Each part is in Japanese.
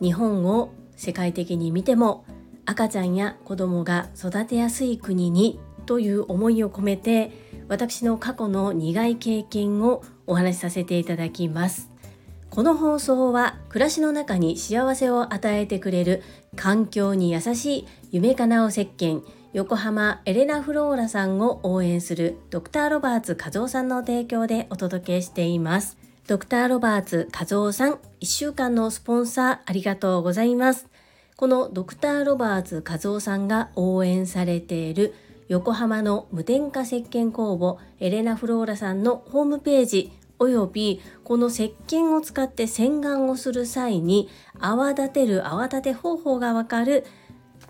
日本を世界的に見ても赤ちゃんや子供が育てやすい国にという思いを込めて私の過去の苦い経験をお話しさせていただきます。この放送は暮らしの中に幸せを与えてくれる環境に優しい夢かなを石鹸横浜エレナ・フローラさんを応援するドクターロバーツ和夫さんの提供でお届けしています。ドクターロバーツ和夫さん1週間のスポンサーありがとうございます。このドクターロバーツ和夫さんが応援されている横浜の無添加石鹸工房エレナ・フローラさんのホームページおよびこの石鹸を使って洗顔をする際に泡立てる泡立て方法がわかる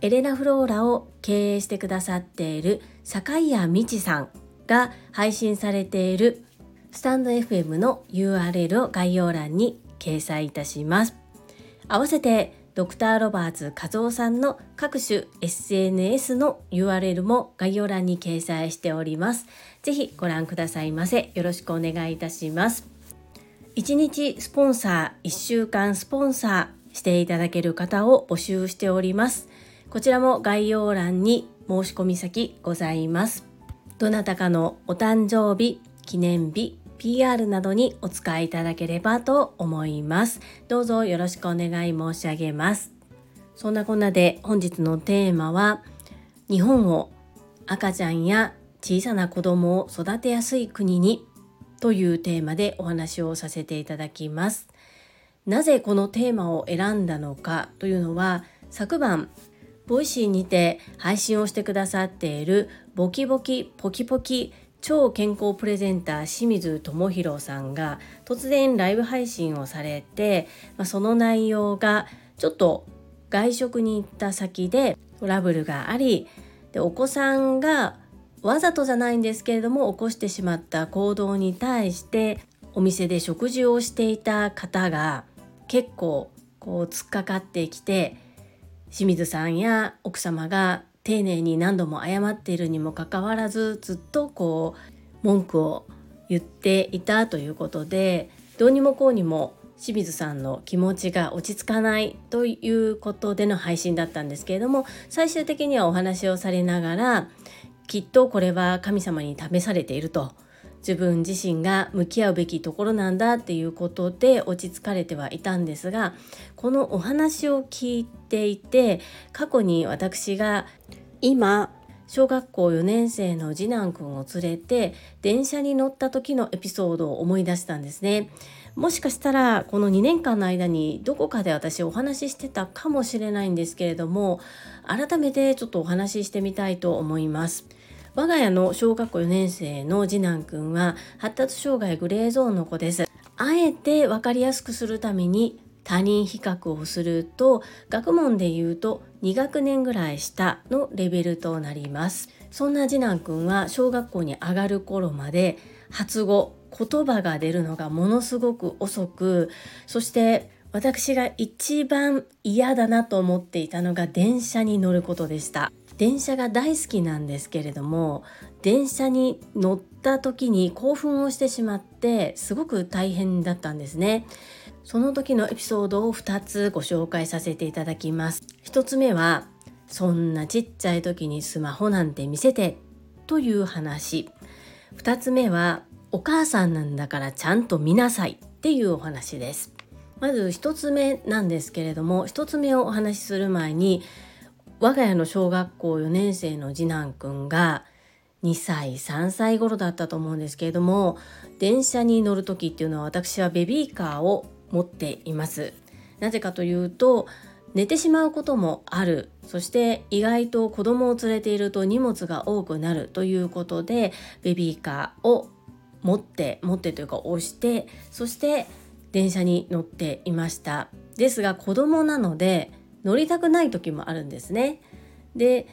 エレナ・フローラを経営してくださっている坂谷美智さんが配信されているスタンド FM の URL を概要欄に掲載いたします。合わせてドクターロバーツ和夫さんの各種 SNS の URL も概要欄に掲載しております。ぜひご覧くださいませ。よろしくお願いいたします。1日スポンサー、1週間スポンサーしていただける方を募集しております。こちらも概要欄に申し込み先ございます。どなたかのお誕生日、記念日、PR などにお使いいただければと思います。どうぞよろしくお願い申し上げます。そんなこんなで本日のテーマは日本を赤ちゃんや小さな子供を育てやすい国にというテーマでお話をさせていただきます。なぜこのテーマを選んだのかというのは昨晩ボイシーにて配信をしてくださっているボキボキポキポキ超健康プレゼンター清水智弘さんが突然ライブ配信をされて、まあ、その内容がちょっと外食に行った先でトラブルがありでお子さんがわざとじゃないんですけれども起こしてしまった行動に対してお店で食事をしていた方が結構こう突っかかってきて清水さんや奥様が丁寧に何度も謝っているにもかかわらずずっとこう文句を言っていたということでどうにもこうにも清水さんの気持ちが落ち着かないということでの配信だったんですけれども最終的にはお話をされながらきっとこれは神様に試されていると自分自身が向き合うべきところなんだっていうことで落ち着かれてはいたんですがこのお話を聞いていて過去に私が今小学校4年生の次男くんを連れて電車に乗った時のエピソードを思い出したんですね。もしかしたらこの2年間の間にどこかで私お話ししてたかもしれないんですけれども改めてちょっとお話ししてみたいと思います。我が家の小学校4年生の次男くんは発達障害グレーゾーンの子です。あえて分かりやすくするために他人比較をすると学問で言うと2学年ぐらい下のレベルとなりますそんな次男くんは小学校に上がる頃まで発語言葉が出るのがものすごく遅くそして私が一番嫌だなと思っていたのが電車に乗ることでした電車が大好きなんですけれども電車に乗った時に興奮をしてしまってすごく大変だったんですね。その時のエピソードを2つご紹介させていただきます。1つ目はそんなちっちゃい時にスマホなんて見せてという話。2つ目はお母さんなんだからちゃんと見なさいっていうお話です。まず1つ目なんですけれども1つ目をお話しする前に我が家の小学校4年生の次男くんが2歳3歳頃だったと思うんですけれども電車に乗る時っていうのは私はベビーカーを持っています。なぜかというと寝てしまうこともある。そして意外と子供を連れていると荷物が多くなるということでベビーカーを持って持ってというか押してそして電車に乗っていました。ですが子供なので乗りたくない時もあるんですね。で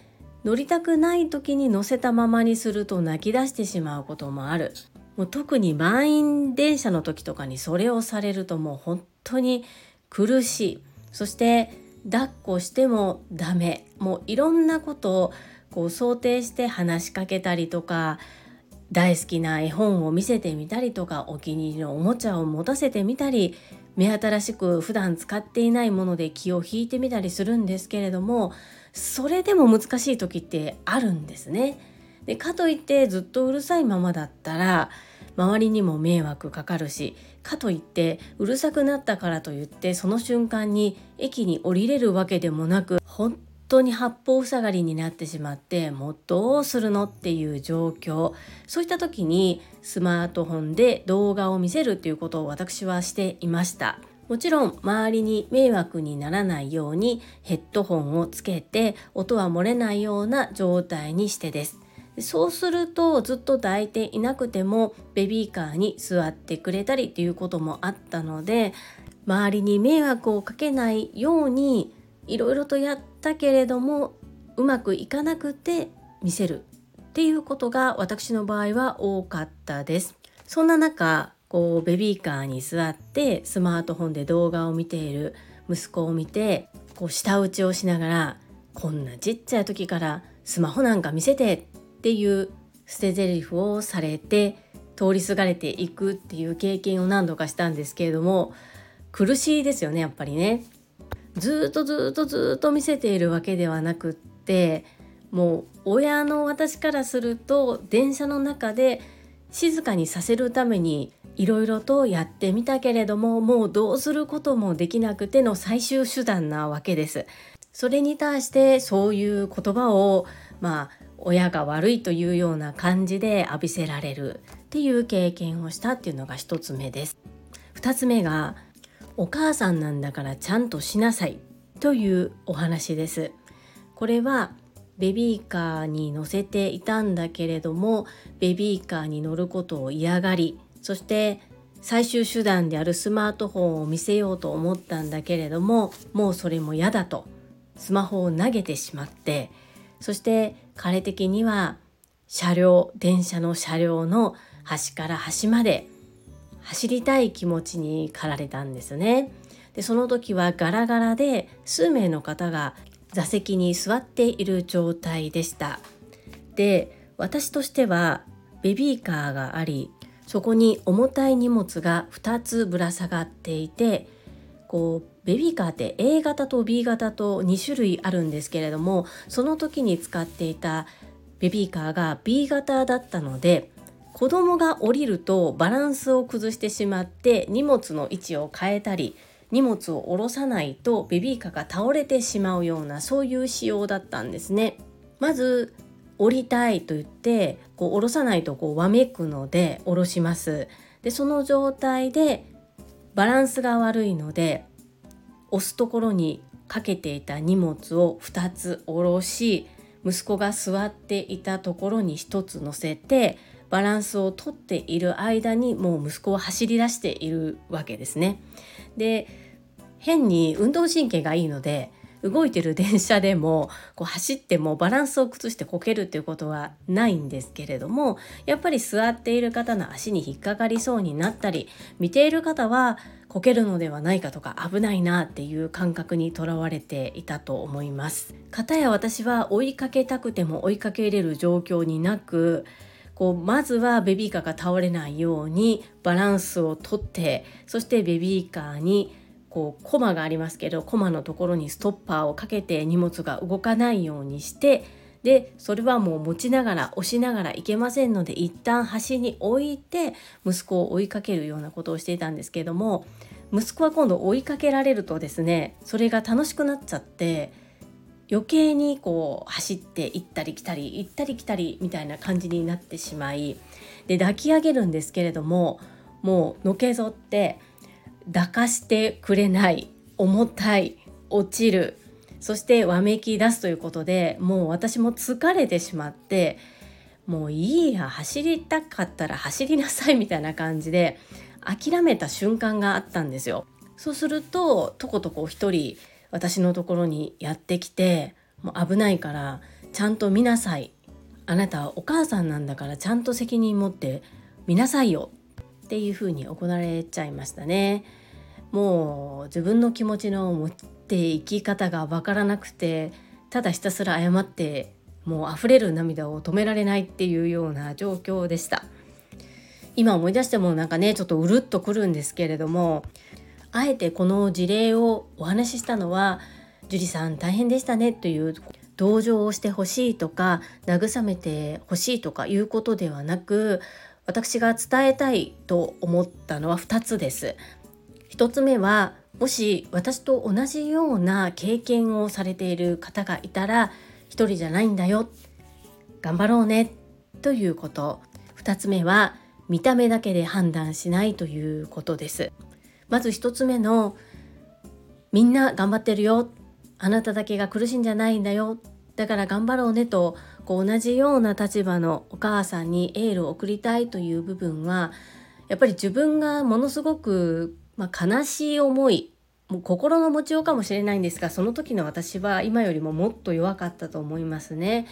乗りたくない時に乗せたままにすると泣き出してしまうこともある。もう特に満員電車の時とかにそれをされるともう本当に苦しい。そして抱っこしてもダメ。もういろんなことをこう想定して話しかけたりとか大好きな絵本を見せてみたりとかお気に入りのおもちゃを持たせてみたり目新しく普段使っていないもので気を引いてみたりするんですけれどもそれでも難しい時ってあるんですね。でかといってずっとうるさいままだったら周りにも迷惑かかるしかといってうるさくなったからといってその瞬間に駅に降りれるわけでもなく本当に八方塞がりになってしまってもうどうするのっていう状況。そういった時にスマートフォンで動画を見せるっていうことを私はしていました。もちろん周りに迷惑にならないようにヘッドホンをつけて音は漏れないような状態にしてです。そうするとずっと抱いていなくてもベビーカーに座ってくれたりっていうこともあったので周りに迷惑をかけないようにいろいろとやったけれどもうまくいかなくて見せるっていうことが私の場合は多かったです。そんな中こうベビーカーに座ってスマートフォンで動画を見ている息子を見てこう舌打ちをしながらこんなちっちゃい時からスマホなんか見せてっていう捨て台詞をされて通りすがれていくっていう経験を何度かしたんですけれども苦しいですよねやっぱりね。ずっとずっとずっと見せているわけではなくってもう親の私からすると電車の中で静かにさせるためにいろいろとやってみたけれどももうどうすることもできなくての最終手段なわけです。それに対してそういう言葉をまあ親が悪いというような感じで浴びせられるっていう経験をしたっていうのが一つ目です。二つ目がお母さんなんだからちゃんとしなさいというお話です。これはベビーカーに乗せていたんだけれどもベビーカーに乗ることを嫌がりそして最終手段であるスマートフォンを見せようと思ったんだけれどももうそれも嫌だとスマホを投げてしまってそして彼的には車両電車の車両の端から端まで走りたい気持ちに駆られたんですね。でその時はガラガラで数名の方が座席に座っている状態でした。で私としてはベビーカーがありそこに重たい荷物が2つぶら下がっていてこうベビーカーって A 型と B 型と2種類あるんですけれどもその時に使っていたベビーカーが B 型だったので子供が降りるとバランスを崩してしまって荷物の位置を変えたり荷物を下ろさないとベビーカーが倒れてしまうようなそういう仕様だったんですね。まず降りたいと言ってこう下ろさないとこうわめくので下ろします。でその状態でバランスが悪いので押すところにかけていた荷物を2つ下ろし息子が座っていたところに1つ乗せてバランスをとっている間にもう息子は走り出しているわけですね。で変に運動神経がいいので動いてる電車でもこう走ってもバランスを崩してこけるっていうことはないんですけれどもやっぱり座っている方の足に引っかかりそうになったり見ている方はこけるのではないかとか危ないなっていう感覚にとらわれていたと思います。かたや私は追いかけたくても追いかけれる状況になくこうまずはベビーカーが倒れないようにバランスをとってそしてベビーカーにこうコマがありますけどコマのところにストッパーをかけて荷物が動かないようにしてでそれはもう持ちながら押しながらいけませんので一旦端に置いて息子を追いかけるようなことをしていたんですけども息子は今度追いかけられるとですねそれが楽しくなっちゃって余計にこう走って行ったり来たり行ったり来たりみたいな感じになってしまいで抱き上げるんですけれどももうのけぞって抱かしてくれない重たい落ちるそしてわめき出すということでもう私も疲れてしまってもういいや走りたかったら走りなさいみたいな感じで諦めた瞬間があったんですよ。そうするととことこ一人私のところにやってきてもう危ないからちゃんと見なさい。あなたはお母さんなんだからちゃんと責任持って見なさいよ。っていうふうに行われちゃいましたね。もう自分の気持ちの持っていき方がわからなくてただひたすら謝ってもう溢れる涙を止められないっていうような状況でした。今思い出してもなんかねちょっとうるっとくるんですけれどもあえてこの事例をお話ししたのは樹里さん大変でしたねという同情をしてほしいとか慰めてほしいとかいうことではなく私が伝えたいと思ったのは2つです。1つ目はもし私と同じような経験をされている方がいたら一人じゃないんだよ。頑張ろうねということ。2つ目は見た目だけで判断しないということです。まず1つ目のみんな頑張ってるよあなただけが苦しいんじゃないんだよだから頑張ろうねとこう同じような立場のお母さんにエールを送りたいという部分はやっぱり自分がものすごく、まあ、悲しい思いもう心の持ちようかもしれないんですがその時の私は今よりももっと弱かったと思いますね。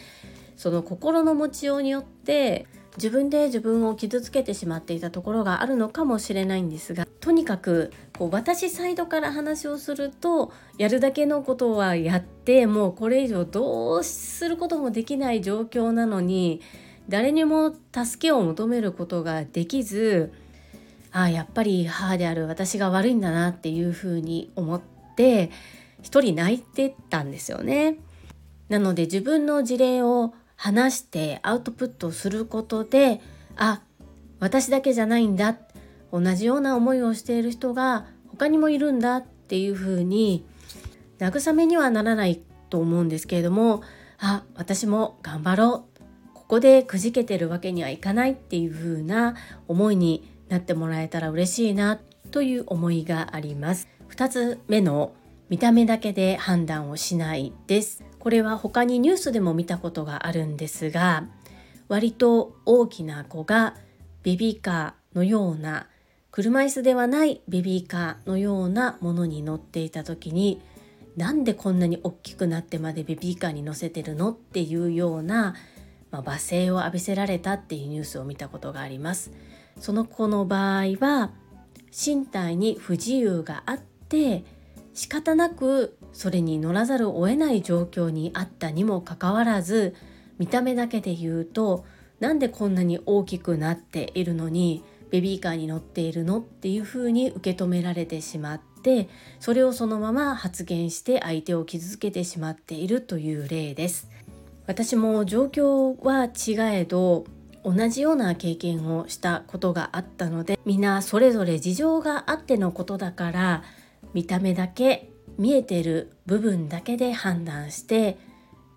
その心の持ちようによって自分で自分を傷つけてしまっていたところがあるのかもしれないんですがとにかくこう私サイドから話をするとやるだけのことはやってもうこれ以上どうすることもできない状況なのに誰にも助けを求めることができずああやっぱり母である私が悪いんだなっていうふうに思って一人泣いてたんですよね。なので自分の事例を話してアウトプットすることであ私だけじゃないんだ同じような思いをしている人が他にもいるんだっていうふうに慰めにはならないと思うんですけれどもあ私も頑張ろうここでくじけてるわけにはいかないっていうふうな思いになってもらえたら嬉しいなという思いがあります。2つ目の見た目だけで判断をしないです。これは他にニュースでも見たことがあるんですが割と大きな子がベビーカーのような車椅子ではないベビーカーのようなものに乗っていた時になんでこんなに大きくなってまでベビーカーに乗せてるのっていうような、まあ、罵声を浴びせられたっていうニュースを見たことがあります。その子の場合は身体に不自由があって仕方なくそれに乗らざるを得ない状況にあったにもかかわらず見た目だけで言うとなんでこんなに大きくなっているのにベビーカーに乗っているのっていうふうに受け止められてしまってそれをそのまま発言して相手を傷つけてしまっているという例です。私も状況は違えど同じような経験をしたことがあったのでみんなそれぞれ事情があってのことだから見た目だけ見えてる部分だけで判断して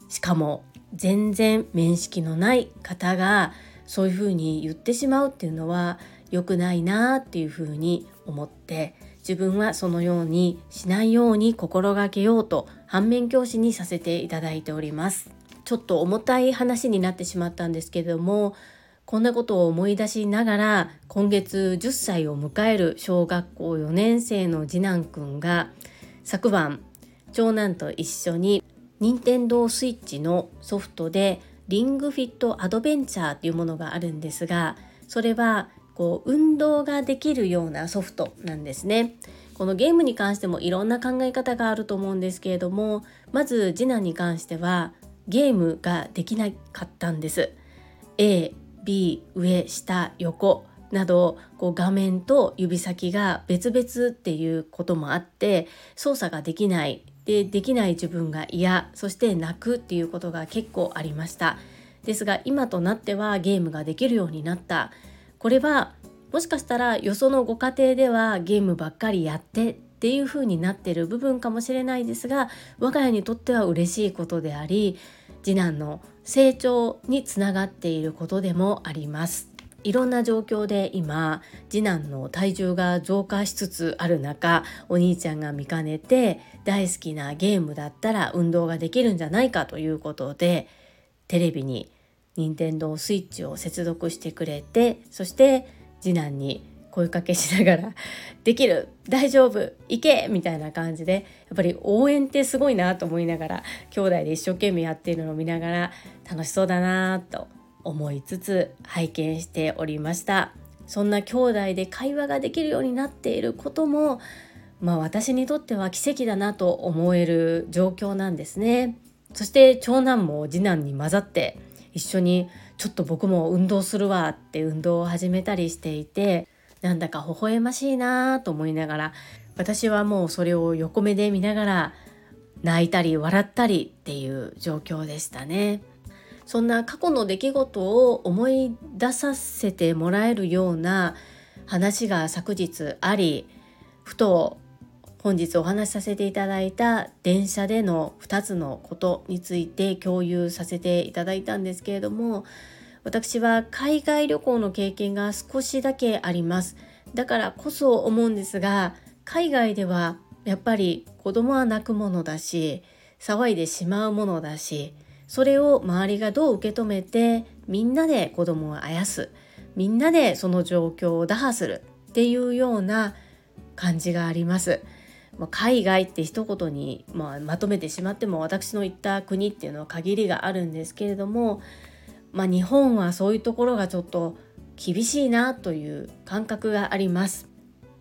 しかも全然面識のない方がそういうふうに言ってしまうっていうのは良くないなっていうふうに思って自分はそのようにしないように心がけようと反面教師にさせていただいております。ちょっと重たい話になってしまったんですけれどもこんなことを思い出しながら今月10歳を迎える小学校4年生の次男くんが昨晩長男と一緒に任天堂 switch のソフトでリングフィットアドベンチャーっていうものがあるんですがそれはこう運動ができるようなソフトなんですね。このゲームに関してもいろんな考え方があると思うんですけれどもまず次男に関してはゲームができなかったんです。A、B 上下横などこう画面と指先が別々っていうこともあって操作ができない。でできない自分が嫌。そして泣くっていうことが結構ありました。ですが今となってはゲームができるようになった。これはもしかしたらよそのご家庭ではゲームばっかりやってっていう風になってる部分かもしれないですが我が家にとっては嬉しいことであり次男の成長につながっていることでもあります。いろんな状況で今次男の体重が増加しつつある中お兄ちゃんが見かねて大好きなゲームだったら運動ができるんじゃないかということでテレビに任天堂 switch を接続してくれてそして次男に声かけしながら「できる大丈夫行け!」みたいな感じでやっぱり応援ってすごいなと思いながら兄弟で一生懸命やっているのを見ながら楽しそうだなと思いつつ拝見しておりましたそんな兄弟で会話ができるようになっていることもまあ私にとっては奇跡だなと思える状況なんですねそして長男も次男に混ざって一緒にちょっと僕も運動するわって運動を始めたりしていてなんだか微笑ましいなと思いながら私はもうそれを横目で見ながら泣いたり笑ったりっていう状況でしたね。そんな過去の出来事を思い出させてもらえるような話が昨日ありふと本日お話しさせていただいた電車での2つのことについて共有させていただいたんですけれども私は海外旅行の経験が少しだけあります。だからこそ思うんですが海外ではやっぱり子供は泣くものだし騒いでしまうものだしそれを周りがどう受け止めてみんなで子供をあやすみんなでその状況を打破するっていうような感じがあります。海外って一言に、まあ、まとめてしまっても私の行った国っていうのは限りがあるんですけれども、まあ、日本はそういうところがちょっと厳しいなという感覚があります。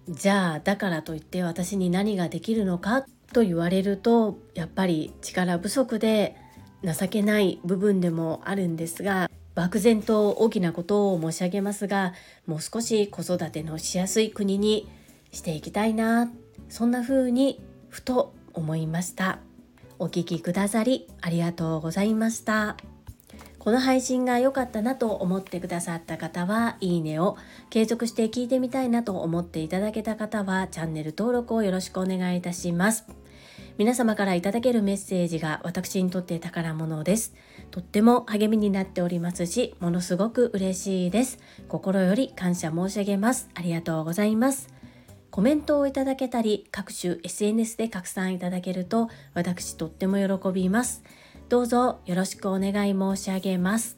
じゃあだからといって私に何ができるのかと言われるとやっぱり力不足で情けない部分でもあるんですが漠然と大きなことを申し上げますがもう少し子育てのしやすい国にしていきたいなそんな風にふと思いました。お聴きくださりありがとうございました。この配信が良かったなと思ってくださった方はいいねを継続して聞いてみたいなと思っていただけた方はチャンネル登録をよろしくお願いいたします。皆様からいただけるメッセージが私にとって宝物です。とっても励みになっておりますしものすごく嬉しいです。心より感謝申し上げます。ありがとうございます。コメントをいただけたり各種 SNS で拡散いただけると私とっても喜びます。どうぞよろしくお願い申し上げます。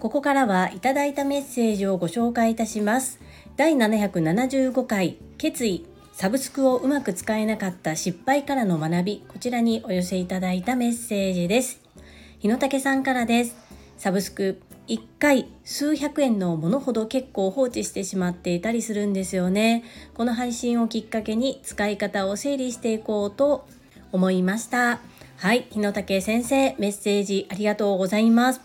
ここからはいただいたメッセージをご紹介いたします。第775回決意。サブスクをうまく使えなかった失敗からの学び、こちらにお寄せいただいたメッセージです。日野武さんからです。サブスク1回数百円のものほど結構放置してしまっていたりするんですよね。この配信をきっかけに使い方を整理していこうと思いました。はい、日野武先生、メッセージありがとうございます。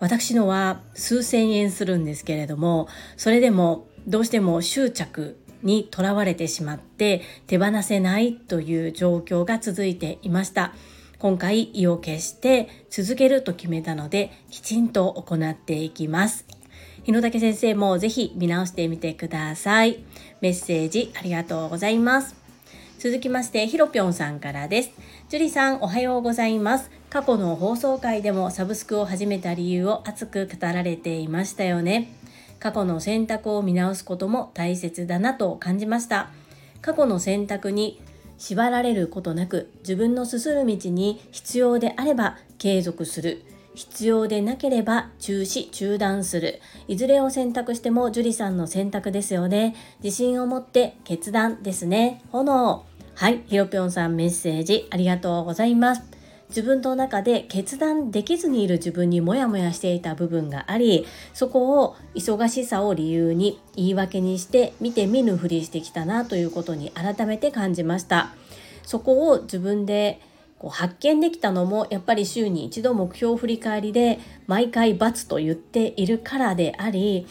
私のは数千円するんですけれども、それでもどうしても執着にとらわれてしまって手放せないという状況が続いていました。今回意を決して続けると決めたのできちんと行っていきます。日野武先生もぜひ見直してみてください。メッセージありがとうございます。続きまして、ひろぴょんさんからです。樹里さん、おはようございます。過去の放送回でもサブスクを始めた理由を熱く語られていましたよね。過去の選択を見直すことも大切だなと感じました。過去の選択に縛られることなく自分の進む道に必要であれば継続する。必要でなければ中止中断する。いずれを選択しても樹里さんの選択ですよね。自信を持って決断ですね。炎。はい。ひろぴょんさんメッセージありがとうございます。自分の中で決断できずにいる自分にモヤモヤしていた部分がありそこを忙しさを理由に言い訳にして見て見ぬふりしてきたなということに改めて感じました。そこを自分でこう発見できたのもやっぱり週に一度目標振り返りで毎回×と言っているからであり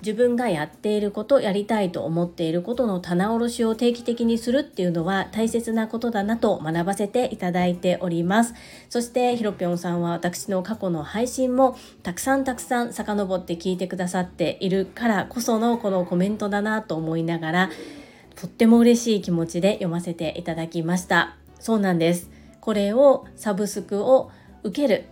自分がやっていることやりたいと思っていることの棚卸しを定期的にするっていうのは大切なことだなと学ばせていただいております。そしてひろぴょんさんは私の過去の配信もたくさんたくさん遡って聞いてくださっているからこそのこのコメントだなと思いながらとっても嬉しい気持ちで読ませていただきました。そうなんです。これをサブスクを受ける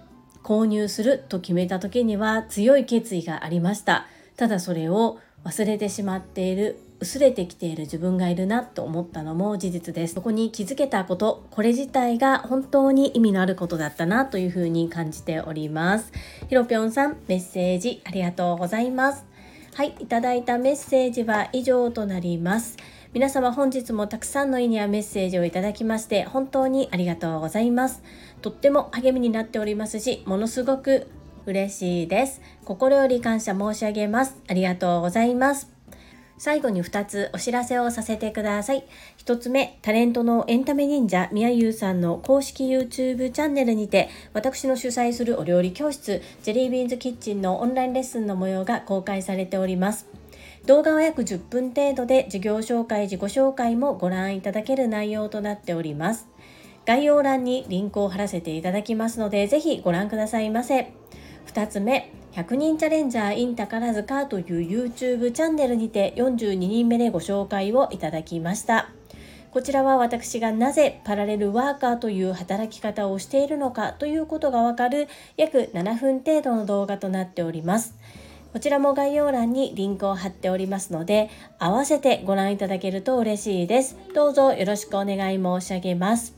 購入すると決めた時には強い決意がありました。ただそれを忘れてしまっている薄れてきている自分がいるなと思ったのも事実です。そこに気づけたことこれ自体が本当に意味のあることだったなというふうに感じております。ひろぴょんさんメッセージありがとうございます。はいいただいたメッセージは以上となります。皆様本日もたくさんの意味やメッセージをいただきまして本当にありがとうございます。とっても励みになっておりますしものすごく嬉しいです。心より感謝申し上げます。ありがとうございます。最後に2つお知らせをさせてください。1つ目、タレントのエンタメ忍者みやゆうさんの公式 YouTube チャンネルにて、私の主催するお料理教室、ジェリービーンズキッチンのオンラインレッスンの模様が公開されております。動画は約10分程度で授業紹介、自己紹介もご覧いただける内容となっております。概要欄にリンクを貼らせていただきますので、ぜひご覧くださいませ。2つ目、100人チャレンジャー in 宝塚という YouTube チャンネルにて42人目でご紹介をいただきました。こちらは私がなぜパラレルワーカーという働き方をしているのかということがわかる約7分程度の動画となっております。こちらも概要欄にリンクを貼っておりますので、合わせてご覧いただけると嬉しいです。どうぞよろしくお願い申し上げます。